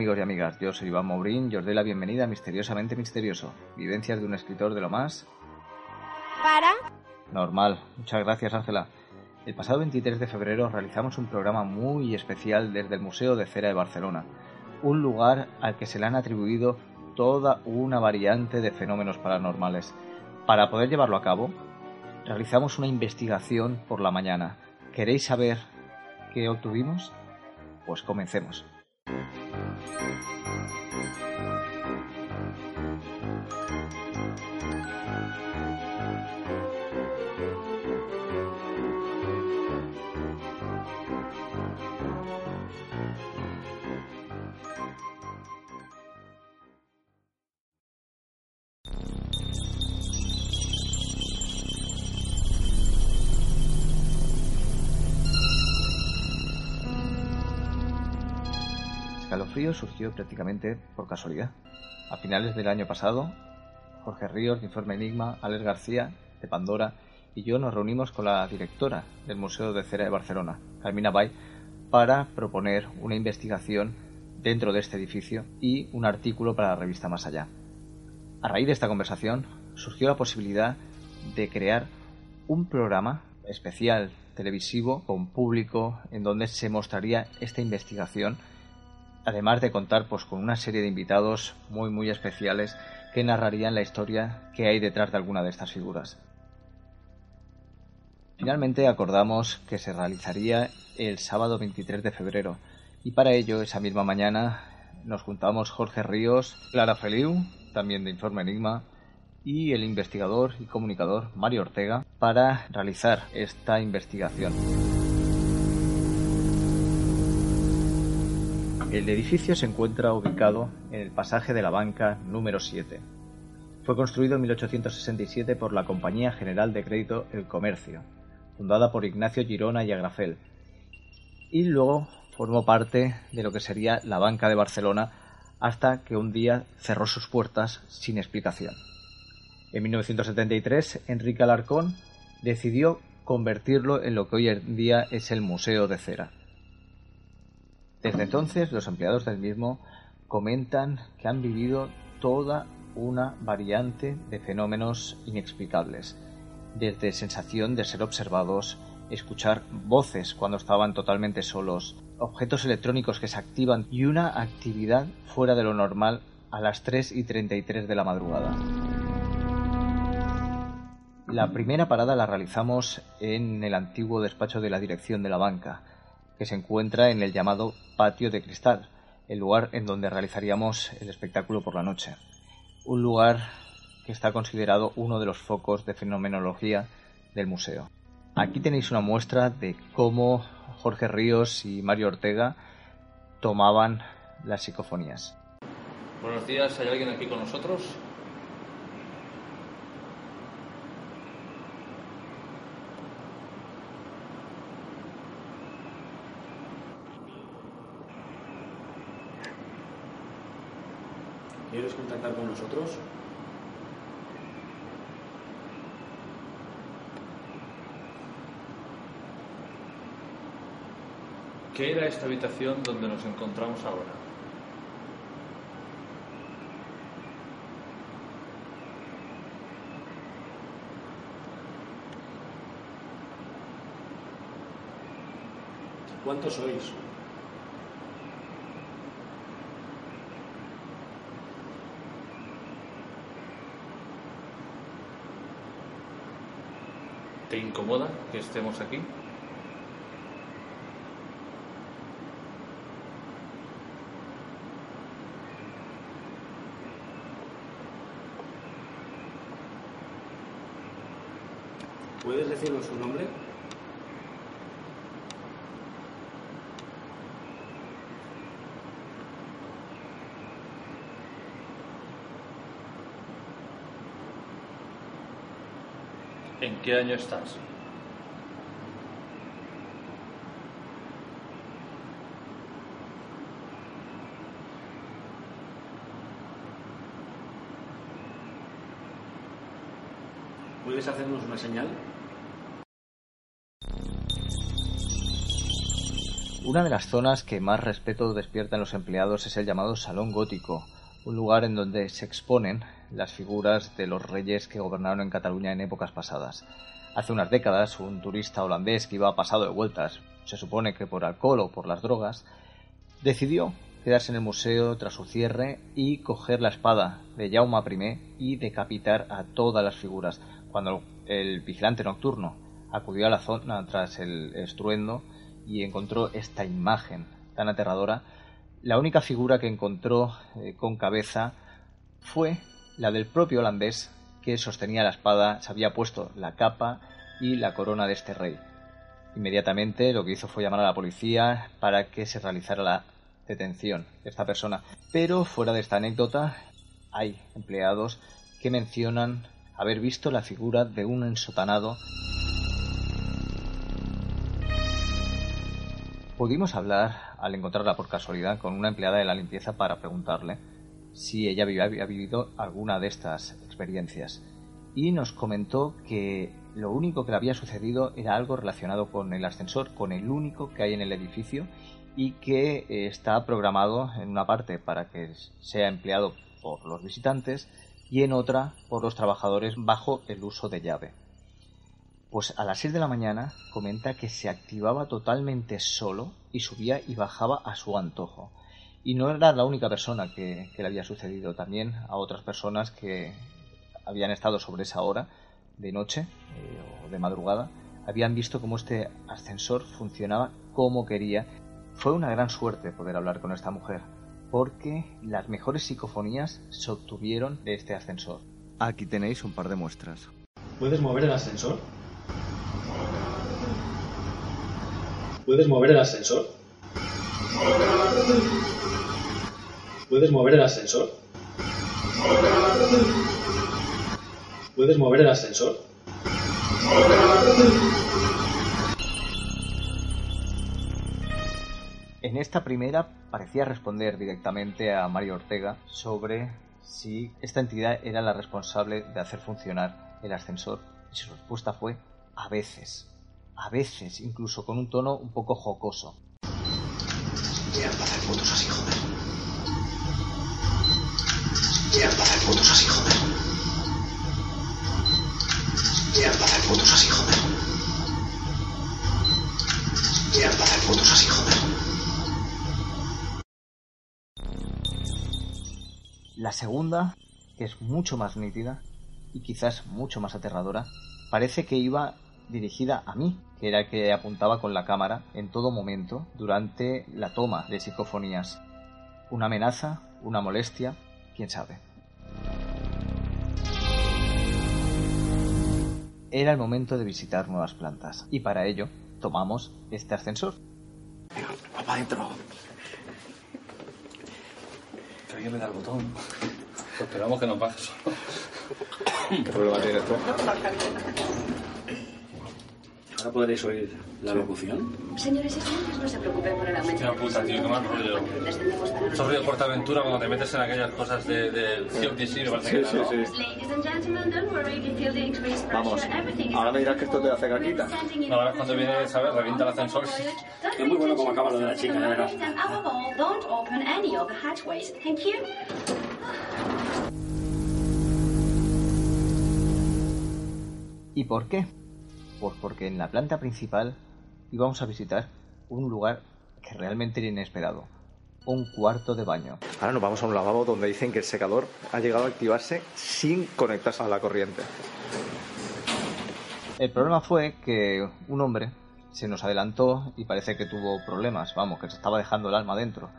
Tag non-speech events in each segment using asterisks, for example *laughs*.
Amigos y amigas, yo soy Iván Mourín y os doy la bienvenida a Misteriosamente Misterioso, vivencias de un escritor de lo más... ¿Para? Normal, muchas gracias Ángela. El pasado 23 de febrero realizamos un programa muy especial desde el Museo de Cera de Barcelona, un lugar al que se le han atribuido toda una variante de fenómenos paranormales. Para poder llevarlo a cabo, realizamos una investigación por la mañana. ¿Queréis saber qué obtuvimos? Pues comencemos. Thank you. Escalofrío surgió prácticamente por casualidad. A finales del año pasado, Jorge Ríos, de Informe Enigma, Alex García, de Pandora, y yo nos reunimos con la directora del Museo de Cera de Barcelona, Carmina Bay, para proponer una investigación dentro de este edificio y un artículo para la revista Más Allá. A raíz de esta conversación surgió la posibilidad de crear un programa especial televisivo con público en donde se mostraría esta investigación además de contar pues con una serie de invitados muy muy especiales que narrarían la historia que hay detrás de alguna de estas figuras. Finalmente acordamos que se realizaría el sábado 23 de febrero y para ello esa misma mañana nos juntamos Jorge Ríos, Clara Feliu, también de Informe Enigma, y el investigador y comunicador Mario Ortega para realizar esta investigación. El edificio se encuentra ubicado en el pasaje de la banca número 7. Fue construido en 1867 por la Compañía General de Crédito El Comercio, fundada por Ignacio Girona y Agrafel, y luego formó parte de lo que sería la Banca de Barcelona hasta que un día cerró sus puertas sin explicación. En 1973, Enrique Alarcón decidió convertirlo en lo que hoy en día es el Museo de Cera. Desde entonces, los empleados del mismo comentan que han vivido toda una variante de fenómenos inexplicables, desde sensación de ser observados, escuchar voces cuando estaban totalmente solos, objetos electrónicos que se activan y una actividad fuera de lo normal a las 3 y 33 de la madrugada. La primera parada la realizamos en el antiguo despacho de la dirección de la banca, que se encuentra en el llamado Patio de Cristal, el lugar en donde realizaríamos el espectáculo por la noche. Un lugar que está considerado uno de los focos de fenomenología del museo. Aquí tenéis una muestra de cómo Jorge Ríos y Mario Ortega tomaban las psicofonías. Buenos días, ¿hay alguien aquí con nosotros? Contactar con nosotros? ¿Qué era esta habitación donde nos encontramos ahora? ¿Cuántos sois? incomoda que estemos aquí? ¿Puedes decirnos su nombre? ¿En qué año estás? ¿Puedes hacernos una señal? Una de las zonas que más respeto despierta en los empleados es el llamado Salón Gótico, un lugar en donde se exponen las figuras de los reyes que gobernaron en Cataluña en épocas pasadas. Hace unas décadas, un turista holandés que iba pasado de vueltas, se supone que por alcohol o por las drogas, decidió quedarse en el museo tras su cierre y coger la espada de Jaume I y decapitar a todas las figuras. Cuando el vigilante nocturno acudió a la zona tras el estruendo y encontró esta imagen tan aterradora, la única figura que encontró eh, con cabeza fue la del propio holandés que sostenía la espada, se había puesto la capa y la corona de este rey. Inmediatamente lo que hizo fue llamar a la policía para que se realizara la detención de esta persona. Pero fuera de esta anécdota, hay empleados que mencionan haber visto la figura de un ensotanado. Pudimos hablar, al encontrarla por casualidad, con una empleada de la limpieza para preguntarle si ella había vivido alguna de estas experiencias. Y nos comentó que lo único que le había sucedido era algo relacionado con el ascensor, con el único que hay en el edificio y que eh, está programado en una parte para que sea empleado por los visitantes y en otra por los trabajadores bajo el uso de llave. Pues a las 6 de la mañana comenta que se activaba totalmente solo y subía y bajaba a su antojo. Y no era la única persona que, le había sucedido, también a otras personas que habían estado sobre esa hora de noche eh, o de madrugada, habían visto cómo este ascensor funcionaba como quería. Fue una gran suerte poder hablar con esta mujer, porque las mejores psicofonías se obtuvieron de este ascensor. Aquí tenéis un par de muestras. ¿Puedes mover el ascensor? ¿Puedes mover el ascensor? ¿Puedes mover el ascensor? ¿Puedes mover el ascensor? En esta primera parecía responder directamente a Mario Ortega sobre si esta entidad era la responsable de hacer funcionar el ascensor y su respuesta fue a veces, a veces incluso con un tono un poco jocoso. así, joder. Quieren pasar putos así, joder. Quieren pasar putos así, joder. Quieren pasar putos así, joder. La segunda, que es mucho más nítida y quizás mucho más aterradora, parece que iba dirigida a mí, que era el que apuntaba con la cámara en todo momento durante la toma de psicofonías. Una amenaza, una molestia, quién sabe. Era el momento de visitar nuevas plantas y para ello tomamos este ascensor. Venga, va para adentro. Pero que me da el botón. Pues esperamos que nos bajes. ¿Qué problema tiene esto? Ahora podréis oír la locución. Señores y señores, no se preocupen por el aumento. Hostia puta, tío, qué mal rollo. Mucho rollo Portaventura cuando te metes en aquellas cosas de, del COTC, me parece que era, ¿no? The increased pressure. Vamos, ahora me dirás que esto te hace caquita. No, ahora es cuando viene, ¿sabes? Revienta el ascensor. Es muy bueno como acaba lo de la chica, ya verás. And above all, don't open any of the hatchways. Thank you. ¿Y por qué? Pues porque en la planta principal íbamos a visitar un lugar que realmente era inesperado. Un cuarto de baño. Ahora nos vamos a un lavabo donde dicen que el secador ha llegado a activarse sin conectarse a la corriente. El problema fue que un hombre se nos adelantó y parece que tuvo problemas, vamos, que se estaba dejando el alma dentro.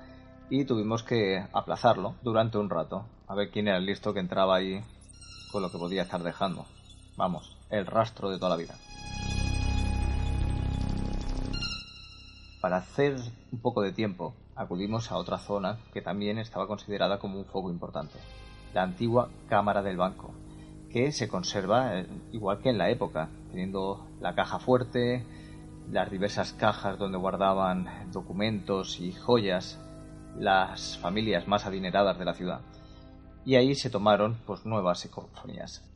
Y tuvimos que aplazarlo durante un rato, a ver quién era el listo que entraba ahí con lo que podía estar dejando. Vamos, el rastro de toda la vida. Para hacer un poco de tiempo, acudimos a otra zona que también estaba considerada como un foco importante, la antigua Cámara del Banco, que se conserva eh, igual que en la época, teniendo la caja fuerte, las diversas cajas donde guardaban documentos y joyas las familias más adineradas de la ciudad. Y ahí se tomaron pues nuevas psicofonías.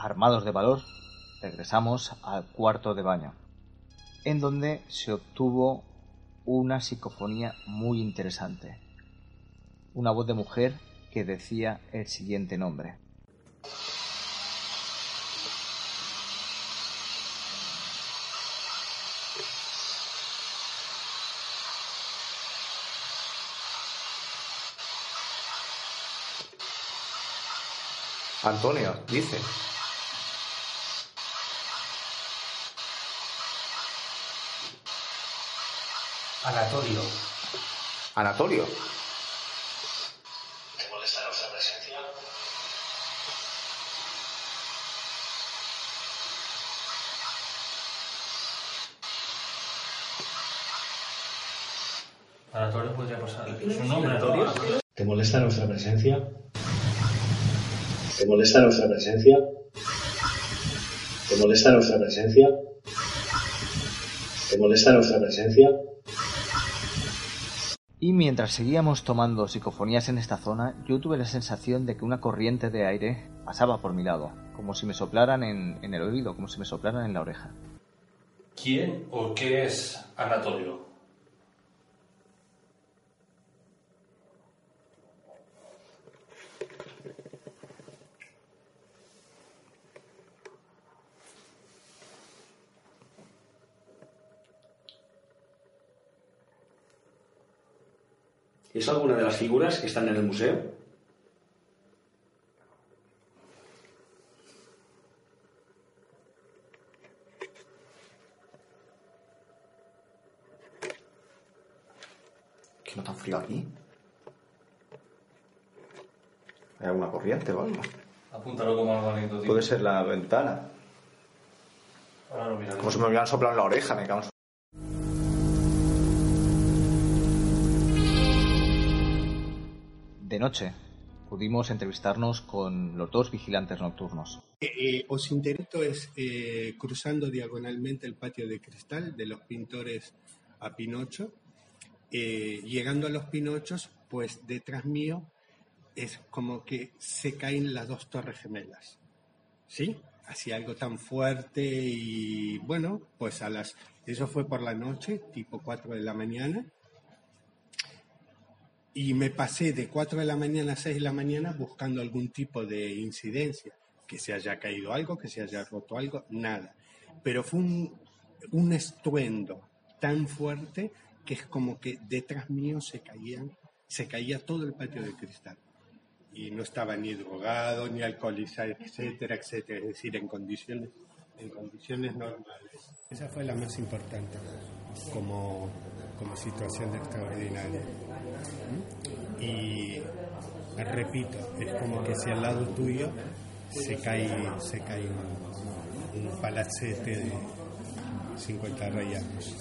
Armados de valor, regresamos al cuarto de baño, en donde se obtuvo una psicofonía muy interesante. Una voz de mujer que decía el siguiente nombre. Antonio, dice. Anatolio. Anatolio. ¿Te molesta nuestra presencia? Anatolio podría pasar. Es un. ¿Te molesta nuestra presencia? ¿Te molesta nuestra presencia? ¿Te molesta nuestra presencia? ¿Te molesta nuestra presencia? Y mientras seguíamos tomando psicofonías en esta zona, yo tuve la sensación de que una corriente de aire pasaba por mi lado, como si me soplaran en, el oído, como si me soplaran en la oreja. ¿Quién o qué es Anatolio? ¿Es alguna de las figuras que están en el museo? ¿Qué no tan frío aquí? ¿Hay alguna corriente o algo? Apúntalo como algo anecdótico. Puede ser la ventana. Ahora lo miraré. Como si me hubieran soplado en la oreja, me cago en Noche, pudimos entrevistarnos con los dos vigilantes nocturnos. Eh, Osinterito es eh, cruzando diagonalmente el patio de cristal de los pintores a Pinocho. Eh, llegando a los Pinochos, pues detrás mío es como que se caen las dos torres gemelas. ¿Sí? Hacía algo tan fuerte y bueno, pues a las... Eso fue por la noche, tipo 4 de la mañana. Y me pasé de 4 de la mañana a 6 de la mañana buscando algún tipo de incidencia, que se haya caído algo, que se haya roto algo, nada. Pero fue un, un estruendo tan fuerte que es como que detrás mío se caían, se caía todo el patio de cristal. Y no estaba ni drogado, ni alcoholizado, etcétera, etcétera. Es decir, en condiciones, en condiciones normales. Esa fue la más importante como, como situación extraordinaria. Y repito, es como que si al lado tuyo se cae, se cae un, un palacete de 50 rayados.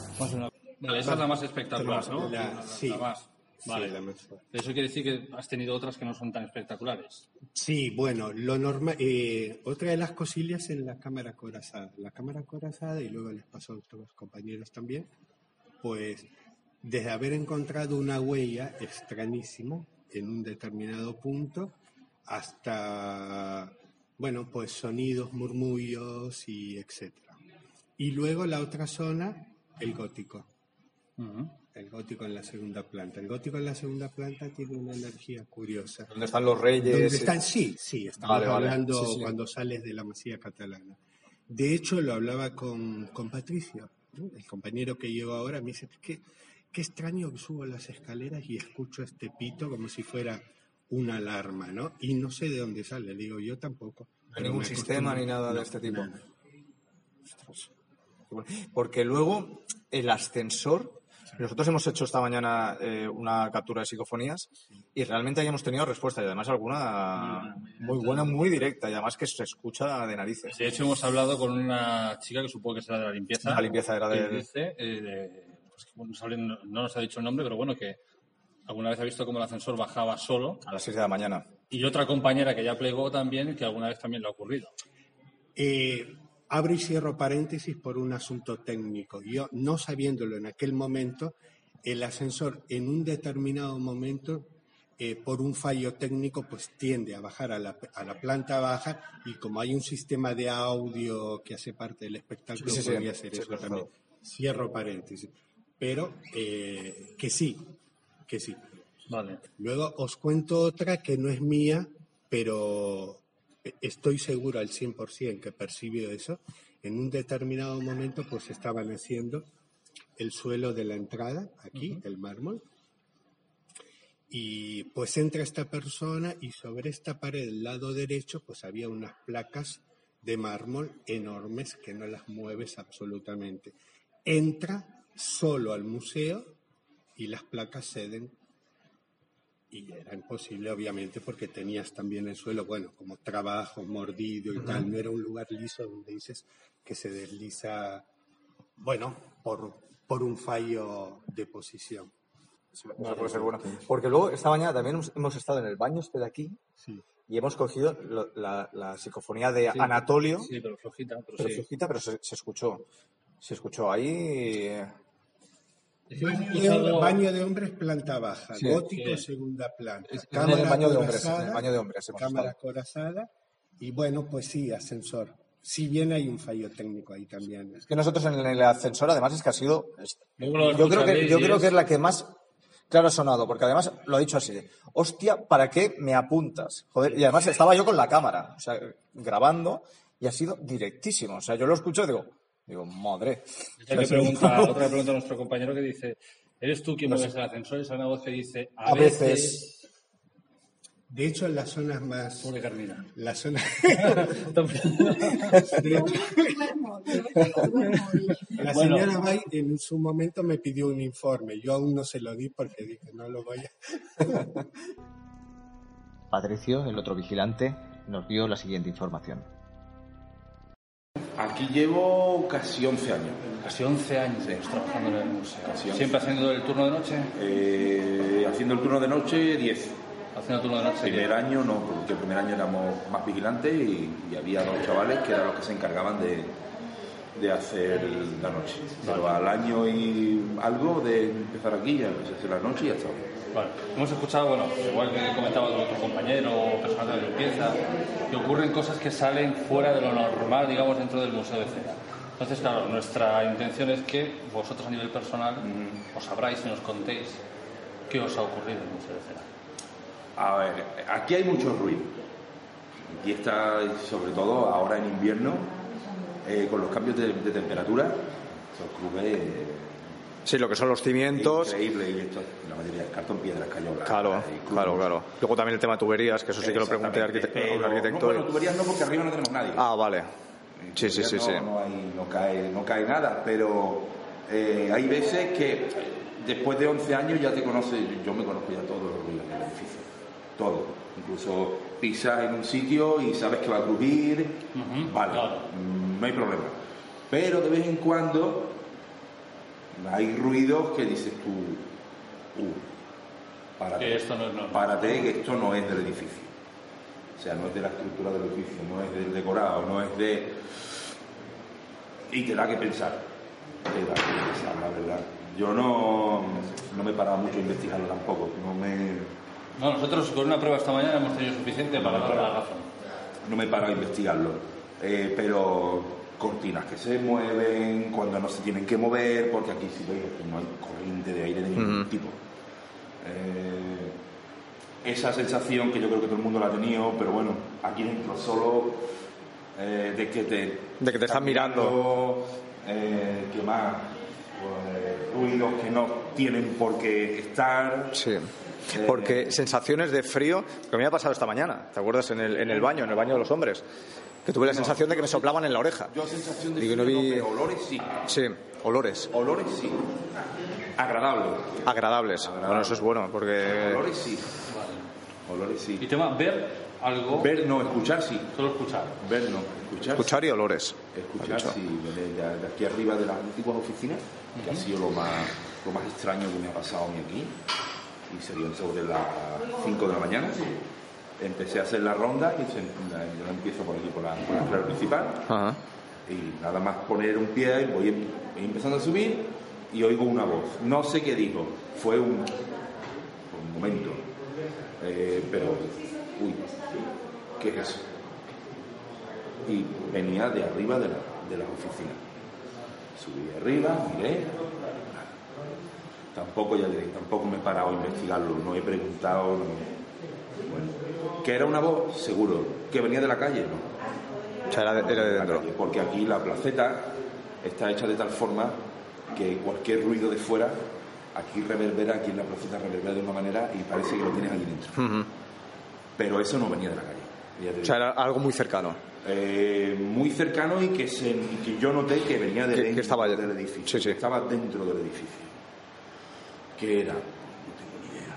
Vale, esa es la más espectacular, ¿no? La- sí. La más. Vale. Sí, la más. Eso quiere decir que has tenido otras que no son tan espectaculares. Sí, bueno, lo normal. eh, otra de las cosillas es la cámara corazada. La cámara corazada, y luego les pasó a otros compañeros también, pues desde haber encontrado una huella extrañísima en un determinado punto hasta, bueno, pues sonidos, murmullos y etcétera. Y luego la otra zona, el gótico. El gótico en la segunda planta. El gótico en la segunda planta tiene una energía curiosa. ¿Dónde están los reyes? ¿Dónde están? Sí, sí, estamos Vale, vale. hablando Sí, sí. cuando sales de la masía catalana. De hecho, lo hablaba con, con Patricio, ¿no? el compañero que llevo ahora, me dice, qué, qué extraño que subo las escaleras y escucho este pito como si fuera una alarma, ¿no? Y no sé de dónde sale, le digo, yo tampoco. No ningún sistema ni nada de este tipo. nada. Porque luego el ascensor, nosotros hemos hecho esta mañana eh, una captura de psicofonías y realmente hayamos tenido respuesta y además alguna Muy buena, muy directa y además que se escucha de narices. De hecho, hemos hablado con una chica que supongo que será de la limpieza. La limpieza era de- dice, eh, de- pues que, bueno, no nos ha dicho el nombre, pero bueno, que alguna vez ha visto cómo el ascensor bajaba solo. A las 6 de la mañana. Y otra compañera que ya plegó también, que alguna vez también le ha ocurrido. Eh, abro y cierro paréntesis por un asunto técnico. Yo, no sabiéndolo en aquel momento, el ascensor en un determinado momento, eh, por un fallo técnico, pues tiende a bajar a la, a la planta baja y como hay un sistema de audio que hace parte del espectáculo, Sí, sí, sí. podría hacer Sí, eso también. Cierro paréntesis. Pero eh, que sí, que sí. Vale. Luego os cuento otra que no es mía, pero estoy seguro al 100% que percibió eso. En un determinado momento, pues estaban haciendo el suelo de la entrada, aquí, el mármol, y pues entra esta persona y sobre esta pared del lado derecho, pues había unas placas de mármol enormes que no las mueves absolutamente. Entra solo al museo y las placas ceden y era imposible, obviamente, porque tenías también el suelo, bueno, como trabajo, mordido y tal. No era un lugar liso donde dices que se desliza, bueno, por, por un fallo de posición. Eso puede ser bueno. Porque luego, esta mañana también hemos, hemos estado en el baño este de aquí Sí. y hemos cogido lo- la, la psicofonía de Sí, Anatolio, Sí, pero flojita, pero, pero sí. flojita, pero se, se escuchó. Se escuchó ahí. Baño de, baño de hombres, planta baja. Sí. Gótico, Sí. segunda planta. Es- en el baño de hombres, en el baño de hombres cámara estado. corazada. Y bueno, pues sí, ascensor. Si bien hay un fallo técnico ahí también. Es que nosotros en el ascensor, además, es que ha sido. Lo Yo creo que, yo creo es- que es la que más claro ha sonado, porque además lo ha dicho así: hostia, ¿para qué me apuntas? Joder, y además estaba yo con la cámara, o sea, grabando, y ha sido directísimo. O sea, yo lo escucho y digo, digo, madre. Otra pregunta, otra le pregunta a nuestro compañero que dice, ¿eres tú quien mueves el ascensor? Y sale una voz que dice, a, A veces. De hecho, en las zonas más. Pobre Carmina. La zona. *laughs* La señora Bay en su momento me pidió un informe. Yo aún no se lo di porque dije, no lo voy a. Patricio, el otro vigilante, nos dio la siguiente información. Aquí llevo casi 11 años. Casi 11 años trabajando en el museo. Casi 11. ¿Siempre haciendo el turno de noche? Eh, haciendo el turno de noche, 10. Haciendo el turno de noche. El primer año no, porque el primer año éramos más vigilantes y, y había dos chavales que eran los que se encargaban de, de hacer la noche. Pero al año y algo de empezar aquí, ya a hacer la noche y ya está. Vale. Hemos escuchado, bueno, igual que comentaba otro compañero o personal de limpieza, que ocurren cosas que salen fuera de lo normal, digamos, dentro del Museo de Cera. Entonces, claro, nuestra intención es que vosotros a nivel personal os sabráis y nos contéis qué os ha ocurrido en el Museo de Cera. A ver, aquí hay mucho ruido. Aquí está, sobre todo ahora en invierno, eh, con los cambios de, de temperatura, los clubes. eh, Sí, lo que son los cimientos. Increíble, y esto, la mayoría es cartón piedra, escayola. Claro, claro, claro. Luego también el tema de tuberías, que eso sí que lo pregunté al arquitecto. Pero- arquitecto no, bueno, tuberías no, porque arriba no tenemos nadie. Ah, vale. Sí, sí, sí, no, sí. No, hay- no cae, no cae nada, pero eh, hay veces que después de 11 años ya te conoces, yo me conozco ya ruidos del edificio, todo. Incluso pisas en un sitio y sabes que va a crujir, vale, mm, no hay problema. Pero de vez en cuando hay ruidos que dices tú, uh, párate, Que esto no es normal. párate, que esto no es del edificio. O sea, no es de la estructura del edificio, no es del decorado, no es de... Y te da que pensar, te da que pensar, la verdad. Yo no, no me he parado mucho a investigarlo tampoco, no me, No, nosotros con una prueba esta mañana hemos tenido suficiente para dar la razón. no me he parado a investigarlo. Eh, pero cortinas que se mueven cuando no se tienen que mover, porque aquí si veis que no hay corriente de aire de ningún tipo. Eh, esa sensación que yo creo que todo el mundo la ha tenido, pero bueno, aquí dentro solo eh, de que te De que te están mirando. eh, que más Pues, ruidos que no tienen por qué estar. Sí. Eh, Porque sensaciones de frío, que me ha pasado esta mañana, ¿te acuerdas? En el, en el baño, en el baño de los hombres. Que tuve la sensación de que me soplaban en la oreja. Yo sensación de Digo, frío no no, vi- pero olores sí. Sí, olores. Olores sí. Agradables. Agradables. Bueno, eso es bueno, porque. Olores sí. Olores sí. Y tema ver algo. Ver no, escuchar sí. Solo escuchar. Ver no, escuchar. Escuchar y olores. Escuchar sí, de, de- aquí arriba de las antiguas oficinas, que ha sido lo más, lo más extraño que me ha pasado a mí aquí. Y serían sobre las 5 de la mañana. Empecé a hacer la ronda y se- la- yo empiezo por aquí, por la, por la escalera principal. Ajá. Y nada más poner un pie, voy, em- voy empezando a subir y oigo una voz. No sé qué dijo, fue un, un momento. Eh, pero, uy, ¿qué es eso? Y venía de arriba de, la, de las oficinas. Subí arriba, miré. Tampoco, ya diré, tampoco me he parado a investigarlo, no he preguntado. no- Bueno, ¿que era una voz? Seguro. ¿Que venía de la calle? No. O sea, era de, era de dentro. calle, porque aquí la placeta está hecha de tal forma que cualquier ruido de fuera aquí reverbera, aquí en la placeta reverbera de una manera y parece que lo tienes aquí dentro. Ujú. Pero eso no venía de la calle. O sea, era algo muy cercano. Eh, muy cercano y que, se, y que yo noté que venía de Que- estaba- del edificio. sí, sí. Estaba dentro del edificio. ¿Qué era? No tengo ni idea.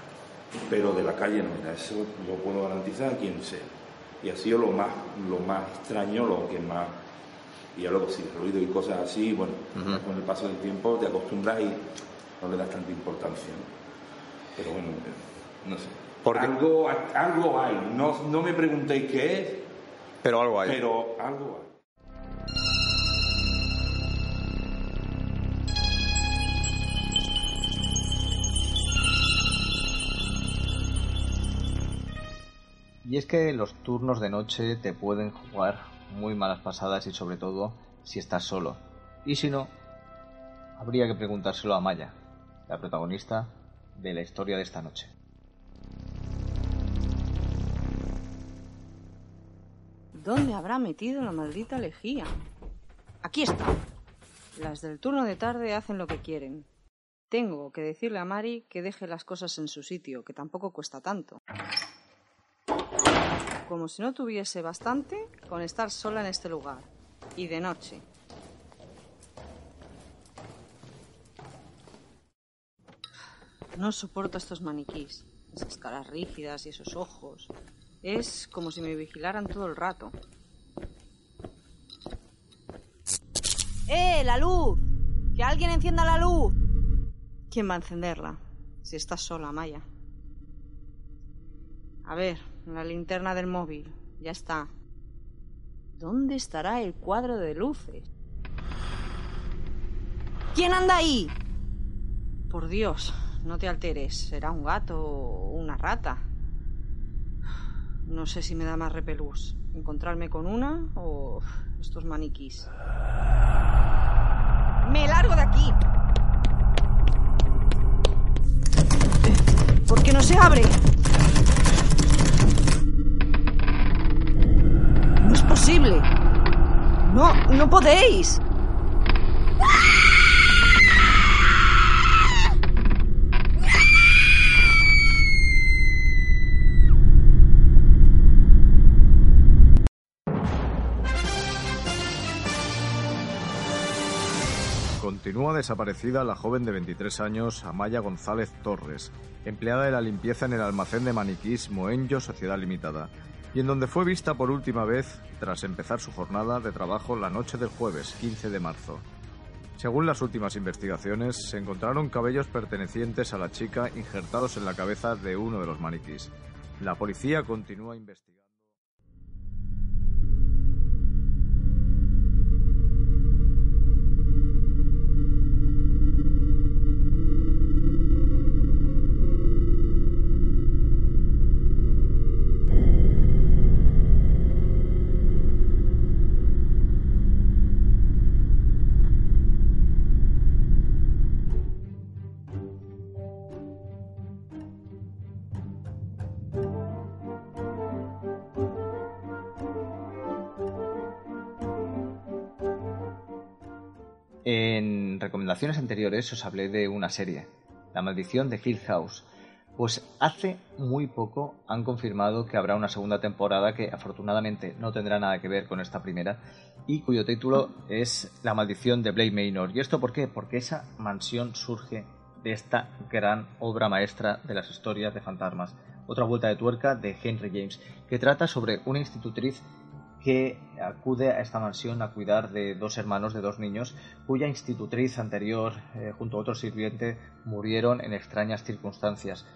Pero de la calle no era. Eso lo puedo garantizar a quien sea. Y ha sido lo más, lo más extraño, lo que más... Y ya luego sí, ruido y cosas así, bueno, con el paso del tiempo te acostumbras y no le das tanta importancia. ¿no? Pero bueno, eh, no sé. Porque- Algo, algo hay. No, no me preguntéis qué es, Pero algo hay. pero algo hay. Y es que los turnos de noche te pueden jugar muy malas pasadas y sobre todo si estás solo. Y si no, habría que preguntárselo a Maya, la protagonista de la historia de esta noche. ¿Dónde habrá metido la maldita lejía? Aquí está. Las del turno de tarde hacen lo que quieren. Tengo que decirle a Mari que deje las cosas en su sitio, que tampoco cuesta tanto. Como si no tuviese bastante con estar sola en este lugar. Y de noche. No soporto estos maniquís, esas caras rígidas y esos ojos. Es como si me vigilaran todo el rato. ¡Eh, la luz! ¡Que alguien encienda la luz! ¿Quién va a encenderla? Si estás sola, Maya. A ver, la linterna del móvil. Ya está. ¿Dónde estará el cuadro de luces? ¿Quién anda ahí? Por Dios, no te alteres. ¿Será un gato o una rata? No sé si me da más repelús. ¿Encontrarme con una o estos maniquís? ¡Me largo de aquí! ¿Por qué no se abre? No, podéis. Continúa desaparecida la joven de 23 años, Amaya González Torres, empleada de la limpieza en el almacén de maniquís Moenjo Sociedad Limitada, y en donde fue vista por última vez tras empezar su jornada de trabajo la noche del jueves 15 de marzo. Según las últimas investigaciones, se encontraron cabellos pertenecientes a la chica injertados en la cabeza de uno de los maniquís. La policía continúa investigando. Anteriores os hablé de una serie, La maldición de Hill House. Pues hace muy poco han confirmado que habrá una segunda temporada que afortunadamente no tendrá nada que ver con esta primera y cuyo título es La maldición de Blake Manor. ¿Y esto por qué? Porque esa mansión surge de esta gran obra maestra de las historias de fantasmas, otra vuelta de tuerca de Henry James, que trata sobre una institutriz que acude a esta mansión a cuidar de dos hermanos de dos niños cuya institutriz anterior eh, junto a otro sirviente murieron en extrañas circunstancias.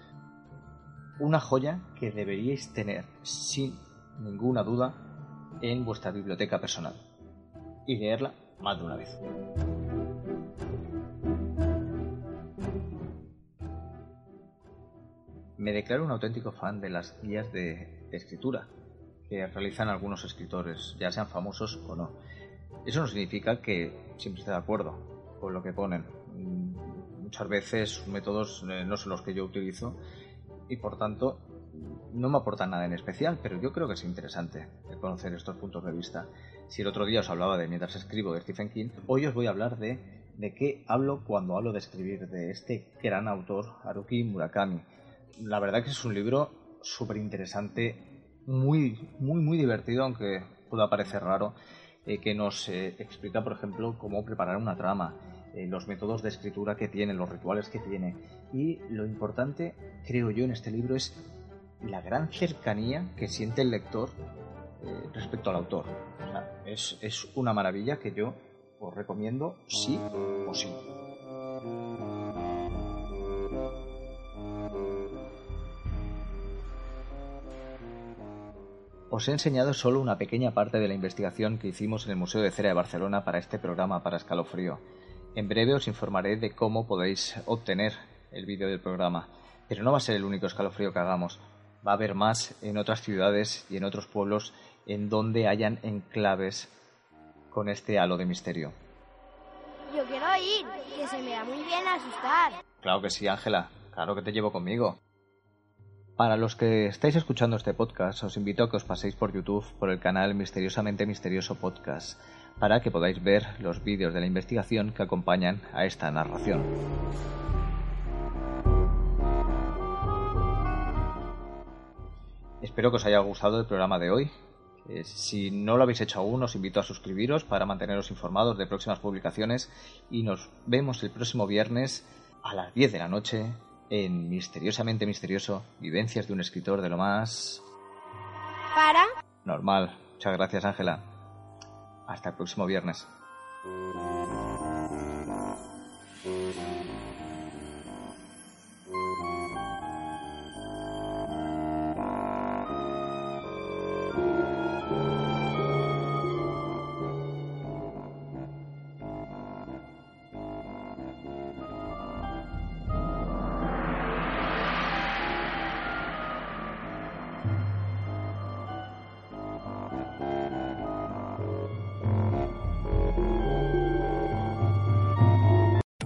Una joya que deberíais tener sin ninguna duda en vuestra biblioteca personal y leerla más de una vez. Me declaro un auténtico fan de las guías de escritura que realizan algunos escritores, ya sean famosos o no. Eso no significa que siempre esté de acuerdo con lo que ponen. Muchas veces sus métodos eh, no son los que yo utilizo y por tanto no me aportan nada en especial, pero yo creo que es interesante conocer estos puntos de vista. Si el otro día os hablaba de Mientras escribo de Stephen King, hoy os voy a hablar de de qué hablo cuando hablo de escribir, de este gran autor, Haruki Murakami. La verdad que es un libro súper interesante, muy, muy, muy divertido, aunque pueda parecer raro, eh, que nos eh, explica, por ejemplo, cómo preparar una trama, eh, los métodos de escritura que tiene, los rituales que tiene. Y lo importante, creo yo, en este libro es la gran cercanía que siente el lector respecto al autor. Es, es una maravilla que yo os recomiendo sí o sí. Os he enseñado solo una pequeña parte de la investigación que hicimos en el Museo de Cera de Barcelona para este programa para escalofrío. En breve os informaré de cómo podéis obtener el vídeo del programa, pero no va a ser el único escalofrío que hagamos. Va a haber más en otras ciudades y en otros pueblos en donde hayan enclaves con este halo de misterio. Yo quiero ir, que se me da muy bien asustar. Claro que sí, Ángela. Claro que te llevo conmigo. Para los que estáis escuchando este podcast, os invito a que os paséis por YouTube por el canal Misteriosamente Misterioso Podcast, para que podáis ver los vídeos de la investigación que acompañan a esta narración. Espero que os haya gustado el programa de hoy. Eh, si no lo habéis hecho aún, os invito a suscribiros para manteneros informados de próximas publicaciones y nos vemos el próximo viernes a las 10 de la noche en Misteriosamente Misterioso, vivencias de un escritor de lo más... ¿Para? Normal. Muchas gracias, Ángela. Hasta el próximo viernes.